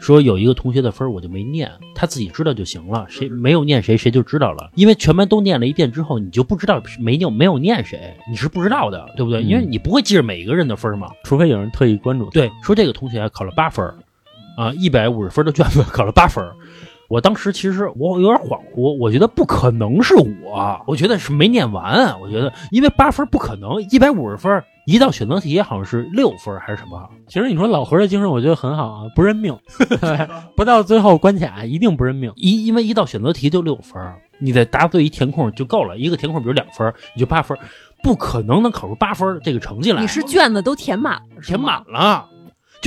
说有一个同学的分我就没念，他自己知道就行了，谁没有念谁谁就知道了。因为全班都念了一遍之后，你就不知道没念没有念谁，你是不知道的，对不对？嗯因为你不会记着每一个人的分嘛。除非有人特意关注。对，说这个同学考了八分，啊，一百五十分的卷子考了八分。我当时其实我有点恍惚，我觉得不可能是我，我觉得是没念完。我觉得因为八分不可能，一百五十分一道选择题好像是六分还是什么？其实你说老何的精神，我觉得很好啊，不认命，不到最后关卡一定不认命。一因为一道选择题就六分，你再答对一填空就够了，一个填空比如两分，你就八分，不可能能考出八分这个成绩来。你是卷子都填满了，填满了，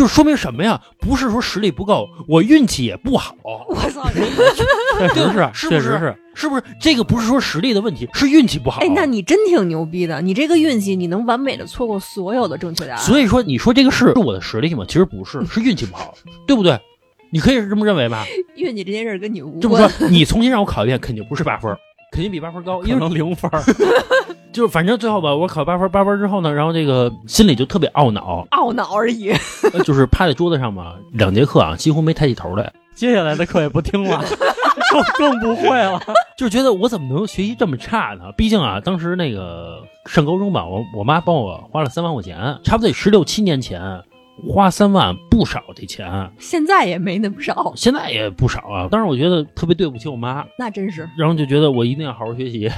就说明什么呀？不是说实力不够，我运气也不好。我操！确实是，是不是确实是。是不是这个不是说实力的问题，是运气不好？哎，那你真挺牛逼的，你这个运气，你能完美的错过所有的正确答案。所以说，你说这个是是我的实力吗？其实不是，是运气不好，对不对？你可以是这么认为吧？运气这件事儿跟你无这么关。说，你重新让我考一遍，肯定不是八分，肯定比八分高，因可为能零分儿，就是反正最后吧，我考八分，八分之后呢，然后这个心里就特别懊恼，懊恼而已。呃就是趴在桌子上嘛，两节课啊，几乎没抬起头来，接下来的课也不听了，就 更不会了。就是觉得我怎么能学习这么差呢？毕竟啊，当时那个上高中吧，我我妈帮我花了三万块钱，差不多得十六七年前，花三万不少的钱，现在也没那么少，现在也不少啊。但是我觉得特别对不起我妈，那真是。然后就觉得我一定要好好学习。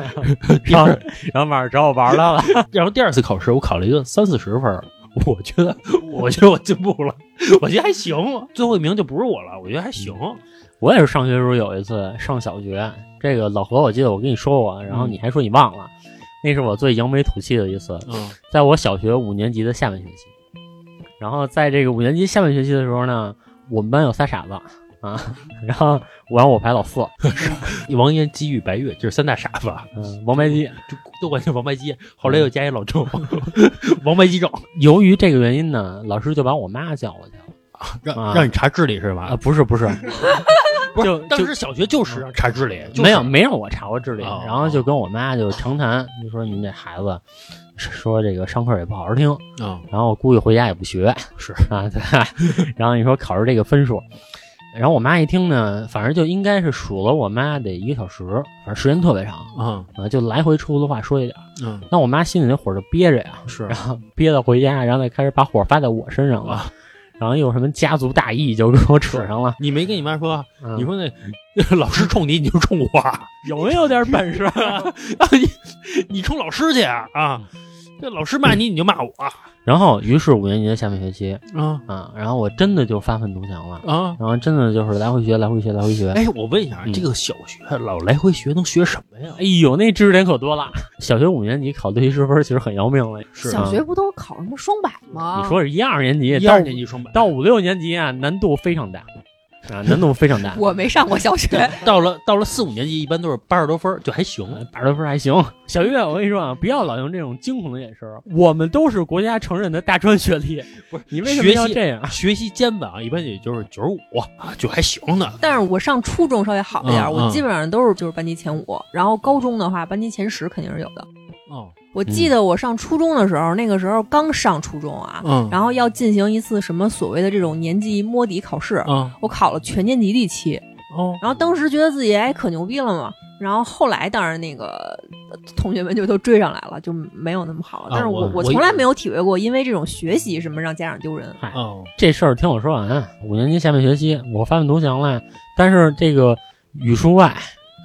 然后，然后晚上找我玩来了，然后第二次考试我考了一个三四十分，我觉得我觉得我进步了，我觉得还行，最后一名就不是我了，我觉得还行。我也是上学的时候有一次上小学，这个老何我记得我跟你说过，然后你还说你忘了，那是我最扬眉吐气的一次，嗯在我小学五年级的下半学期。然后在这个五年级下半学期的时候呢，我们班有仨傻子啊，然后我让我排老四，王岩、姬玉、白玉就是三大傻子，嗯，王白鸡。就都管叫王白鸡。后来又加一老周，王白鸡症，由于这个原因呢，老师就把我妈叫过去了让啊让你查智力是吧啊，吧？不是不是，不，就是当时小学就是查智力，没有没让我查过智力，哦然后就跟我妈就长谈，就说你们这孩子说这个上课也不好好听，啊，然后估计回家也不学是啊，对，然后你说考试这个分数，然后我妈一听呢，反正就应该是数了我妈得一个小时，反正时间特别长啊啊，就来回出的话说一点，嗯。那我妈心里那火就憋着呀，是然后憋到回家，然后再开始把火发在我身上了，啊然后又什么家族大义就跟我扯上了，你没跟你妈说，嗯你说那老师冲你，你就冲我，有没有点本事？啊 你你冲老师去啊啊！这老师骂你，你就骂我然后，于是五年级的下半学期啊啊，然后我真的就发愤图强了，啊！然后真的就是来回学，来回学，来回学。哎，我问一下，嗯这个小学老来回学能学什么呀？哎呦，那知识点可多了。小学五年级考六七十分，其实很要命了。是小学不都考什么双百吗？你说是一二年级一二年级双百，到五六年级啊，难度非常大啊，难度非常大。我没上过小学，到了到了四五年级，一般都是八十多分儿，就还行。八十多分还行。小月，我跟你说啊，不要老用这种惊恐的眼神儿。我们都是国家承认的大专学历，不是你为什么要这样？学习肩膀啊，一般也就是九十五啊，就还行的。但是我上初中稍微好一点，我基本上都是就是班级前五，然后高中的话班级前十肯定是有的。哦，我记得我上初中的时候，那个时候刚上初中啊，嗯然后要进行一次什么所谓的这种年级摸底考试，嗯我考了全年级第七，哦，然后当时觉得自己哎可牛逼了嘛，然后后来当然那个呃同学们就都追上来了，就没有那么好了。但是我我我从来没有体会过因为这种学习什么让家长丢人。嗨，哦，这事儿听我说完啊。五年级下半学期我发愤图强了，但是这个语数外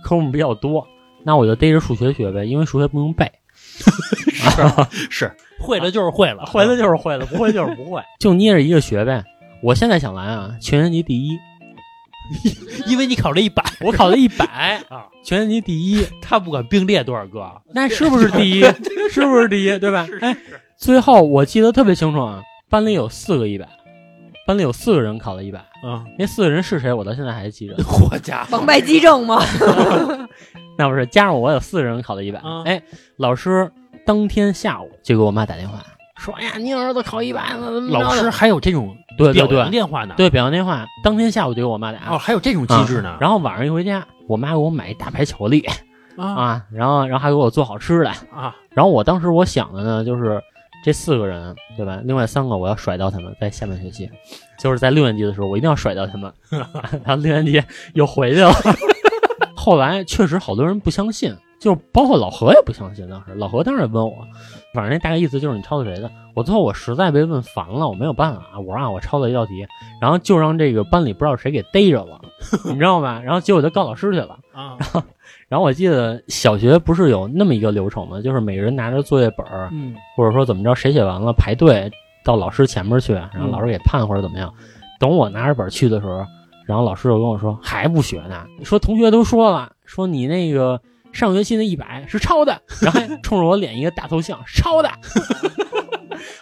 科目比较多，那我就逮着数学学呗，因为数学不用背。是是 会了就是会了，会了就是会了，不会就是不会，就捏着一个学呗。我现在想来啊，全年级第一，因为你考了一百我考了一百，啊，全年级第一，他不管并列多少个啊，那是不是第一？是不是第一？对吧？哎，最后我记得特别清楚啊，班里有四个一百，班里有四个人考了一百，啊，那四个人是谁？我到现在还记着。我家伙王败基正吗？那不是加上我有四个人考的一百、啊哎，老师当天下午就给我妈打电话说：“哎呀，你儿子考一百老师还有这种对对表扬对电话呢？对表扬电话，当天下午就给我妈打。哦，还有这种机制呢。然后晚上一回家，我妈给我买一大排巧克力啊啊，然后然后还给我做好吃的。啊然后我当时我想的呢，就是这四个人对吧？另外三个我要甩掉他们，在下半学期，就是在六年级的时候，我一定要甩掉他们。然后六年级又回去了。后来确实好多人不相信，就是包括老何也不相信。当时老何当时也问我，反正那大概意思就是你抄的谁的。我最后我实在被问烦了，我没有办法，我说啊我抄了一道题，然后就让这个班里不知道谁给逮着了，你知道吧？然后结果就告老师去了。啊然后我记得小学不是有那么一个流程吗？就是每个人拿着作业本或者说怎么着，谁写完了排队到老师前面去，然后老师给判或者怎么样。等我拿着本儿去的时候，然后老师就跟我说还不学呢，说同学都说了，说你那个上学期那一百是抄的，然后还 冲着我脸一个大头像抄的。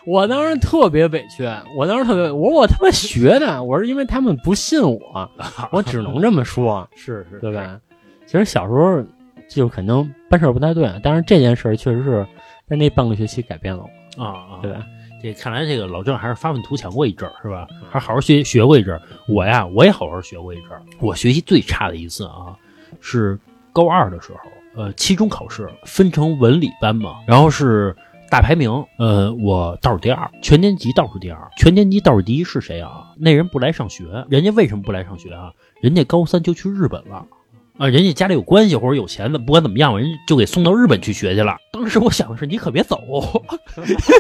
我当时特别委屈，我当时特别，我说我他妈学的，我是因为他们不信我，我只能这么说。是是对吧？其实小时候就可能办事儿不太对，但是这件事儿确实是在那半个学期改变了我，啊啊，对吧？这看来这个老郑还是发愤图强过一阵儿，是吧？还好好学学过一阵儿。我呀，我也好好学过一阵儿。我学习最差的一次啊，是高二的时候，呃，期中考试分成文理班嘛，然后是大排名，呃，我倒数第二，全年级倒数第二，全年级倒数第一是谁啊？那人不来上学，人家为什么不来上学啊？人家高三就去日本了。啊，人家家里有关系或者有钱的，不管怎么样，人就给送到日本去学去了。当时我想的是，你可别走，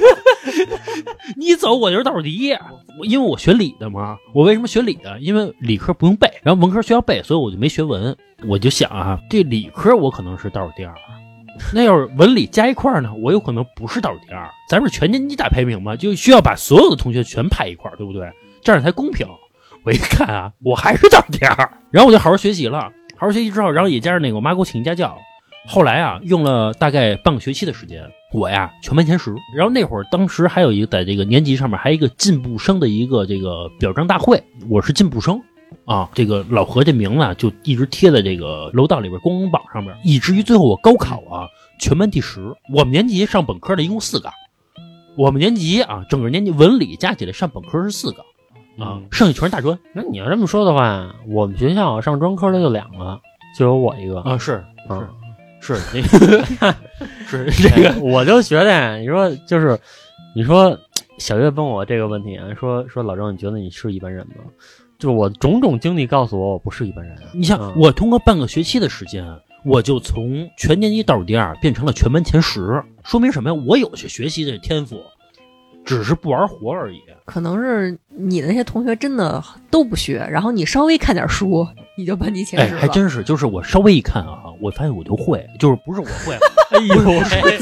你走我就是倒数第一。我因为我学理的嘛，我为什么学理的？因为理科不用背，然后文科需要背，所以我就没学文。我就想啊，这理科我可能是倒数第二，那要是文理加一块呢，我有可能不是倒数第二。咱们是全年级大排名嘛，就需要把所有的同学全排一块，对不对？这样才公平。我一看啊，我还是倒数第二，然后我就好好学习了。好好学习之后，然后也加上那个我妈给我请家教。后来啊，用了大概半个学期的时间，我呀全班前十。然后那会儿，当时还有一个在这个年级上面还有一个进步生的一个这个表彰大会，我是进步生啊。这个老何这名字啊就一直贴在这个楼道里边光荣榜上面，以至于最后我高考啊全班第十。我们年级上本科的一共四个，我们年级啊整个年级文理加起来上本科是四个啊，剩下全是大专。那你要这么说的话，我们学校上专科的就两个，就有我一个。啊，是嗯是是。那个是。这个哎我就觉得，你说就是，你说小月问我这个问题啊，说说老郑，你觉得你是一般人吗？就是我种种经历告诉我，我不是一般人。你像嗯。我通过半个学期的时间，我就从全年级倒数第二变成了全班前十，说明什么呀？我有去学习的天赋，只是不玩活而已。可能是你的那些同学真的都不学，然后你稍微看点书，你就把你前哎，十了。还真是，就是我稍微一看啊，我发现我就会，就是不是我会，哎呦喂，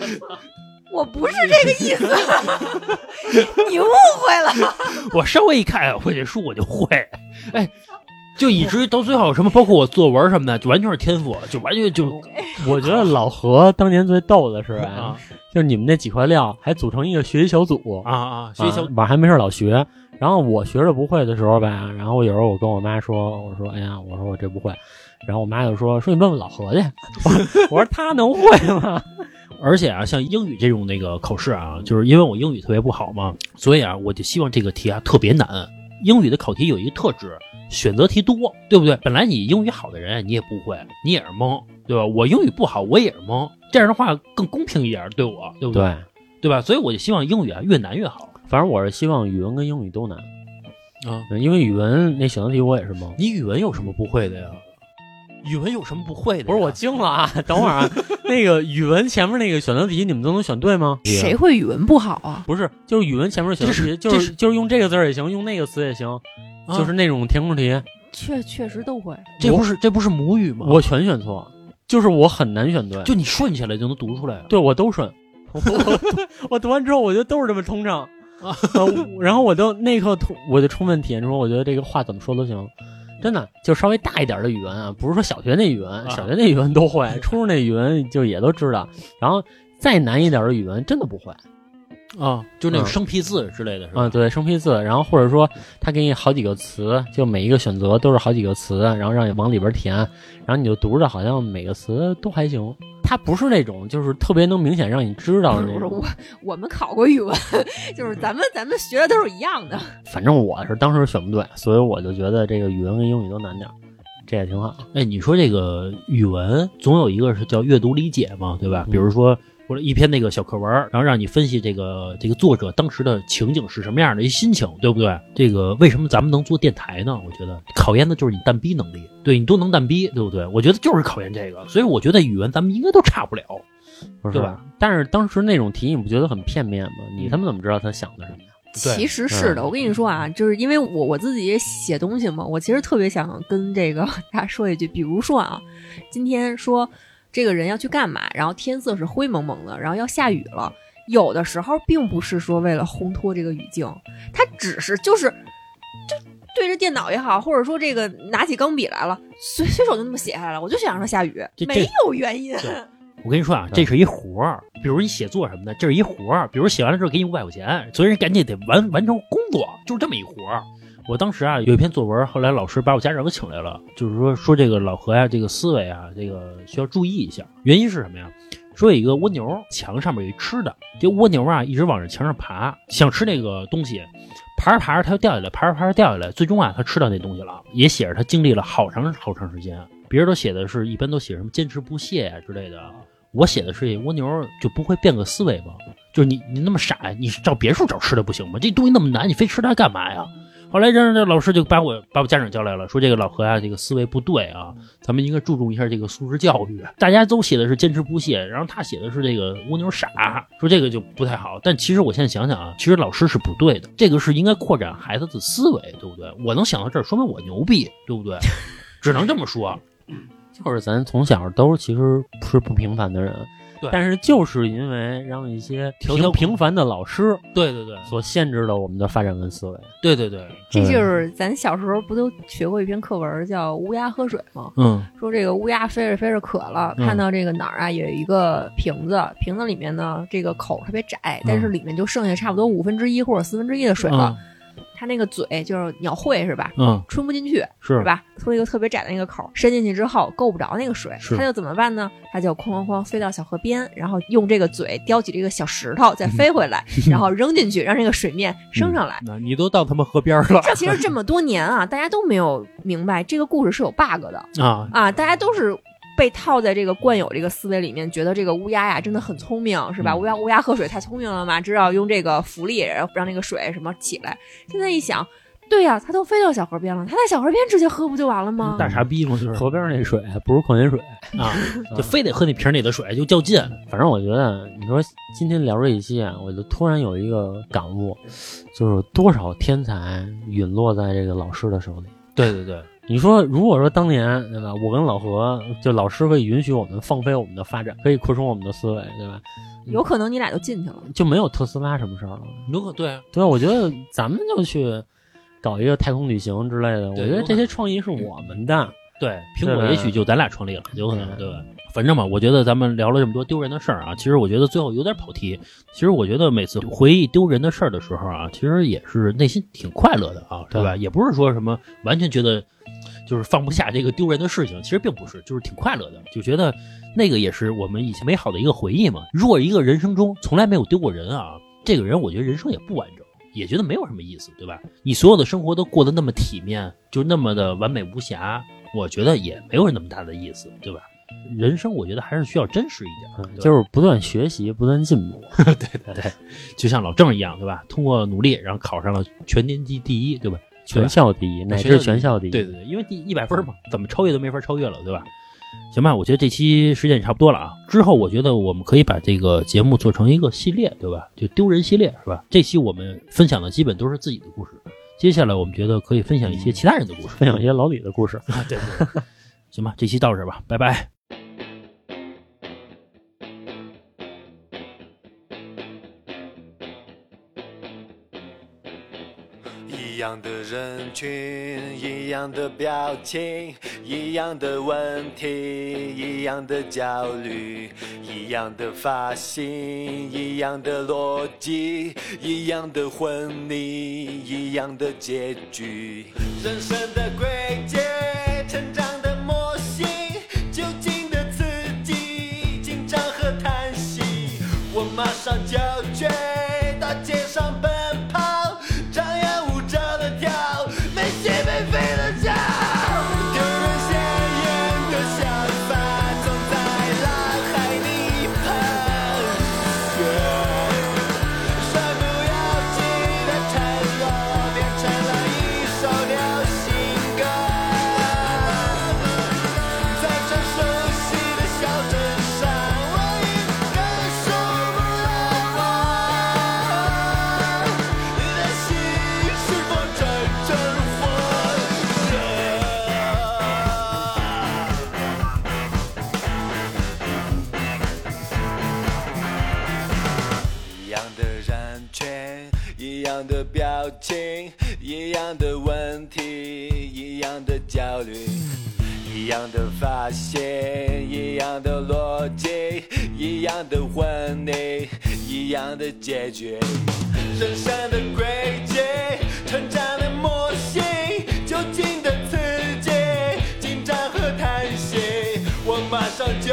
我不是这个意思，你误会了。我稍微一看我这书我就会，哎。就以至于到最后什么，包括我作文什么的，就完全是天赋，就完全就 我觉得老何当年最逗的是啊啊，就是你们那几块料还组成一个学习小组啊啊，学习小组晚上还没事老学。然后我学着不会的时候吧，然后有时候我跟我妈说，我说哎呀，我说我这不会，然后我妈就说说你问问老何去，我 我说他能会吗？而且啊，像英语这种那个考试啊，就是因为我英语特别不好嘛，所以啊，我就希望这个题啊特别难。英语的考题有一个特质，选择题多，对不对？本来你英语好的人你也不会，你也是懵，对吧？我英语不好，我也是懵，这样的话更公平一点，对我，对不对？对，对吧？所以我就希望英语啊越难越好反正我是希望语文跟英语都难，啊。嗯因为语文那选择题我也是懵。你语文有什么不会的呀？语文有什么不会的？不是我惊了啊！等会儿啊，那个语文前面那个选择题你们都能选对吗？谁会语文不好啊？不是，就是语文前面选择题，是就是是就是用这个字儿也行，用那个词也行，啊就是那种填空题，确确实都会。这不是这不是母语吗？我全选错，就是我很难选对，就你顺下来就能读出来啊。对我都顺。我 我读完之后，我觉得都是这么通畅啊，然后我就那一刻通我就充分体验出，我觉得这个话怎么说都行。真的，就稍微大一点的语文啊，不是说小学那语文，小学那语文都会，初中那语文就也都知道。然后再难一点的语文真的不会，啊，就那种嗯生僻字之类的是吧？嗯，对，生僻字，然后或者说他给你好几个词，就每一个选择都是好几个词，然后让你往里边填，然后你就读着好像每个词都还行。它不是那种就是特别能明显让你知道的那种。不是我，我们考过语文，就是咱们咱们学的都是一样的。反正我是当时选不对，所以我就觉得这个语文跟英语都难点儿，这也挺好。哎，你说这个语文总有一个是叫阅读理解嘛，对吧？嗯比如说或者一篇那个小课文，然后让你分析这个这个作者当时的情景是什么样的一心情，对不对？这个为什么咱们能做电台呢？我觉得考验的就是你蛋逼能力，对你都能蛋逼，对不对？我觉得就是考验这个，所以我觉得语文咱们应该都差不了。不是对吧？但是当时那种题你不觉得很片面吗？你他妈怎么知道他想的什么呀？其实是的，嗯我跟你说啊，就是因为我我自己也写东西嘛，我其实特别想跟这个 大家说一句，比如说啊，今天说这个人要去干嘛，然后天色是灰蒙蒙的，然后要下雨了，有的时候并不是说为了烘托这个语境，他只是就是就对着电脑也好，或者说这个拿起钢笔来了，随随手就那么写下来了，我就想让它下雨没有原因。我跟你说啊，这是一活儿，比如你写作什么的，这是一活儿。比如写完了之后给你五百块钱，所以人赶紧得完完成工作，就是这么一活儿。我当时啊有一篇作文，后来老师把我家长给请来了，就是说说这个老何呀、这个思维啊，这个需要注意一下。原因是什么呀？说有一个蜗牛，墙上面有一吃的，这蜗牛啊一直往这墙上爬，想吃那个东西，爬着爬着它就掉下来，爬着爬着掉下来，最终啊它吃到那东西了，也写着他经历了好长好长时间。别人都写的是一般都写什么坚持不懈呀、之类的，我写的是蜗牛就不会变个思维吗？就是你你那么傻呀，你找别处找吃的不行吗？这东西那么难，你非吃它干嘛呀？后来让这老师就把我把我家长叫来了，说这个老何啊，这个思维不对啊，咱们应该注重一下这个素质教育。大家都写的是坚持不懈，然后他写的是这个蜗牛傻，说这个就不太好。但其实我现在想想啊，其实老师是不对的，这个是应该扩展孩子的思维，对不对？我能想到这儿，说明我牛逼，对不对？只能这么说。就是咱从小都其实是不平凡的人，对。但是就是因为让一些条条平平凡的老师对对对，所限制了我们的发展跟思维。对对对，这就是咱小时候不都学过一篇课文叫《乌鸦喝水》吗？嗯。说这个乌鸦飞着飞着渴了，嗯。看到这个哪儿啊有一个瓶子，瓶子里面呢这个口特别窄，但是里面就剩下差不多五分之一或者四分之一的水了。它那个嘴就是鸟喙是吧？嗯，吞不进去是是吧？从一个特别窄的那个口伸进去之后够不着那个水，是它就怎么办呢？它就哐哐哐飞到小河边，然后用这个嘴叼起这个小石头，再飞回来，然后扔进去，让这个水面升上来。那你都到他们河边了这其实这么多年啊，大家都没有明白这个故事是有 bug 的啊！啊，大家都是被套在这个惯有这个思维里面，觉得这个乌鸦呀真的很聪明，是吧？嗯乌鸦乌鸦喝水太聪明了嘛，知道用这个浮力然后让那个水什么起来。现在一想，对呀、它都飞到小河边了，它在小河边直接喝不就完了吗？大傻逼嘛，就是河边那水不是矿泉水，啊，就非得喝那瓶里的水，就较劲。反正我觉得，你说今天聊这一期啊，我就突然有一个感悟，就是多少天才陨落在这个老师的手里。对对对，你说，如果说当年对吧，我跟老何就老师可以允许我们放飞我们的发展，可以扩充我们的思维，对吧？有可能你俩就进去了。就没有特斯拉什么事儿了。有可对啊，对，我觉得咱们就去搞一个太空旅行之类的，我觉得这些创意是我们的。对，苹果也许就咱俩创立了，有可能对对吧？反正嘛，我觉得咱们聊了这么多丢人的事儿啊，其实我觉得最后有点跑题。其实我觉得每次回忆丢人的事儿的时候啊，其实也是内心挺快乐的啊，对吧？也不是说什么完全觉得就是放不下这个丢人的事情，其实并不是，就是挺快乐的，就觉得那个也是我们以前美好的一个回忆嘛。如果一个人生中从来没有丢过人啊，这个人我觉得人生也不完整。也觉得没有什么意思，对吧？你所有的生活都过得那么体面，就那么的完美无瑕，我觉得也没有那么大的意思，对吧？人生我觉得还是需要真实一点，就是不断学习，不断进步。对对对，就像老郑一样，对吧？通过努力，然后考上了全年级第一，对吧？全校第一，乃至全校第一。对对对，因为第一百分嘛，怎么超越都没法超越了，对吧？行吧，我觉得这期时间也差不多了啊。之后我觉得我们可以把这个节目做成一个系列，对吧？就丢人系列，是吧？这期我们分享的基本都是自己的故事，接下来我们觉得可以分享一些其他人的故事，分享一些老李的故事。啊，对 行吧，这期到这儿吧，拜拜。的人群，一样的表情，一样的问题，一样的焦虑，一样的发型，一样的逻辑，一样的婚礼，一样的结局。人生的轨迹，成长的模型，酒精的刺激，紧张和叹息。我马上就的人群，一样的表情，一样的问题，一样的焦虑，一样的发现，一样的逻辑，一样的婚礼，一样的结局。人生的轨迹，成长的模型，究竟的刺激，紧张和叹息。我马上就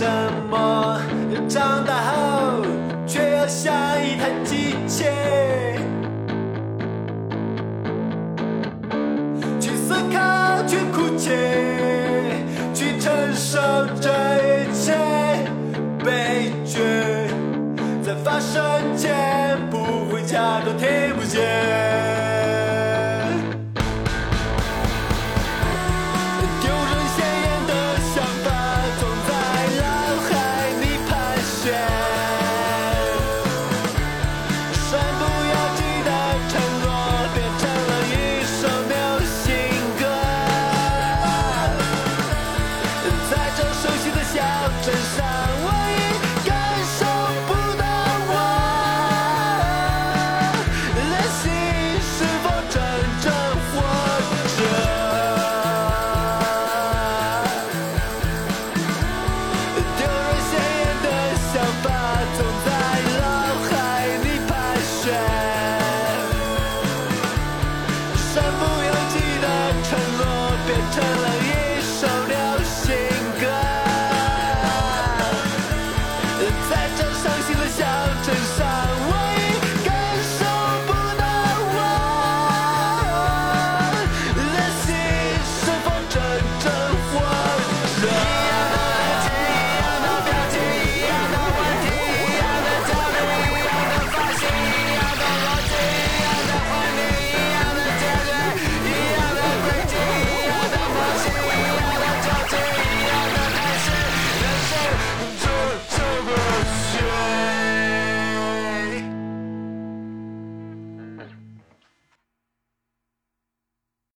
什么长大后却要像一台机器？去思考，去哭泣，去承受着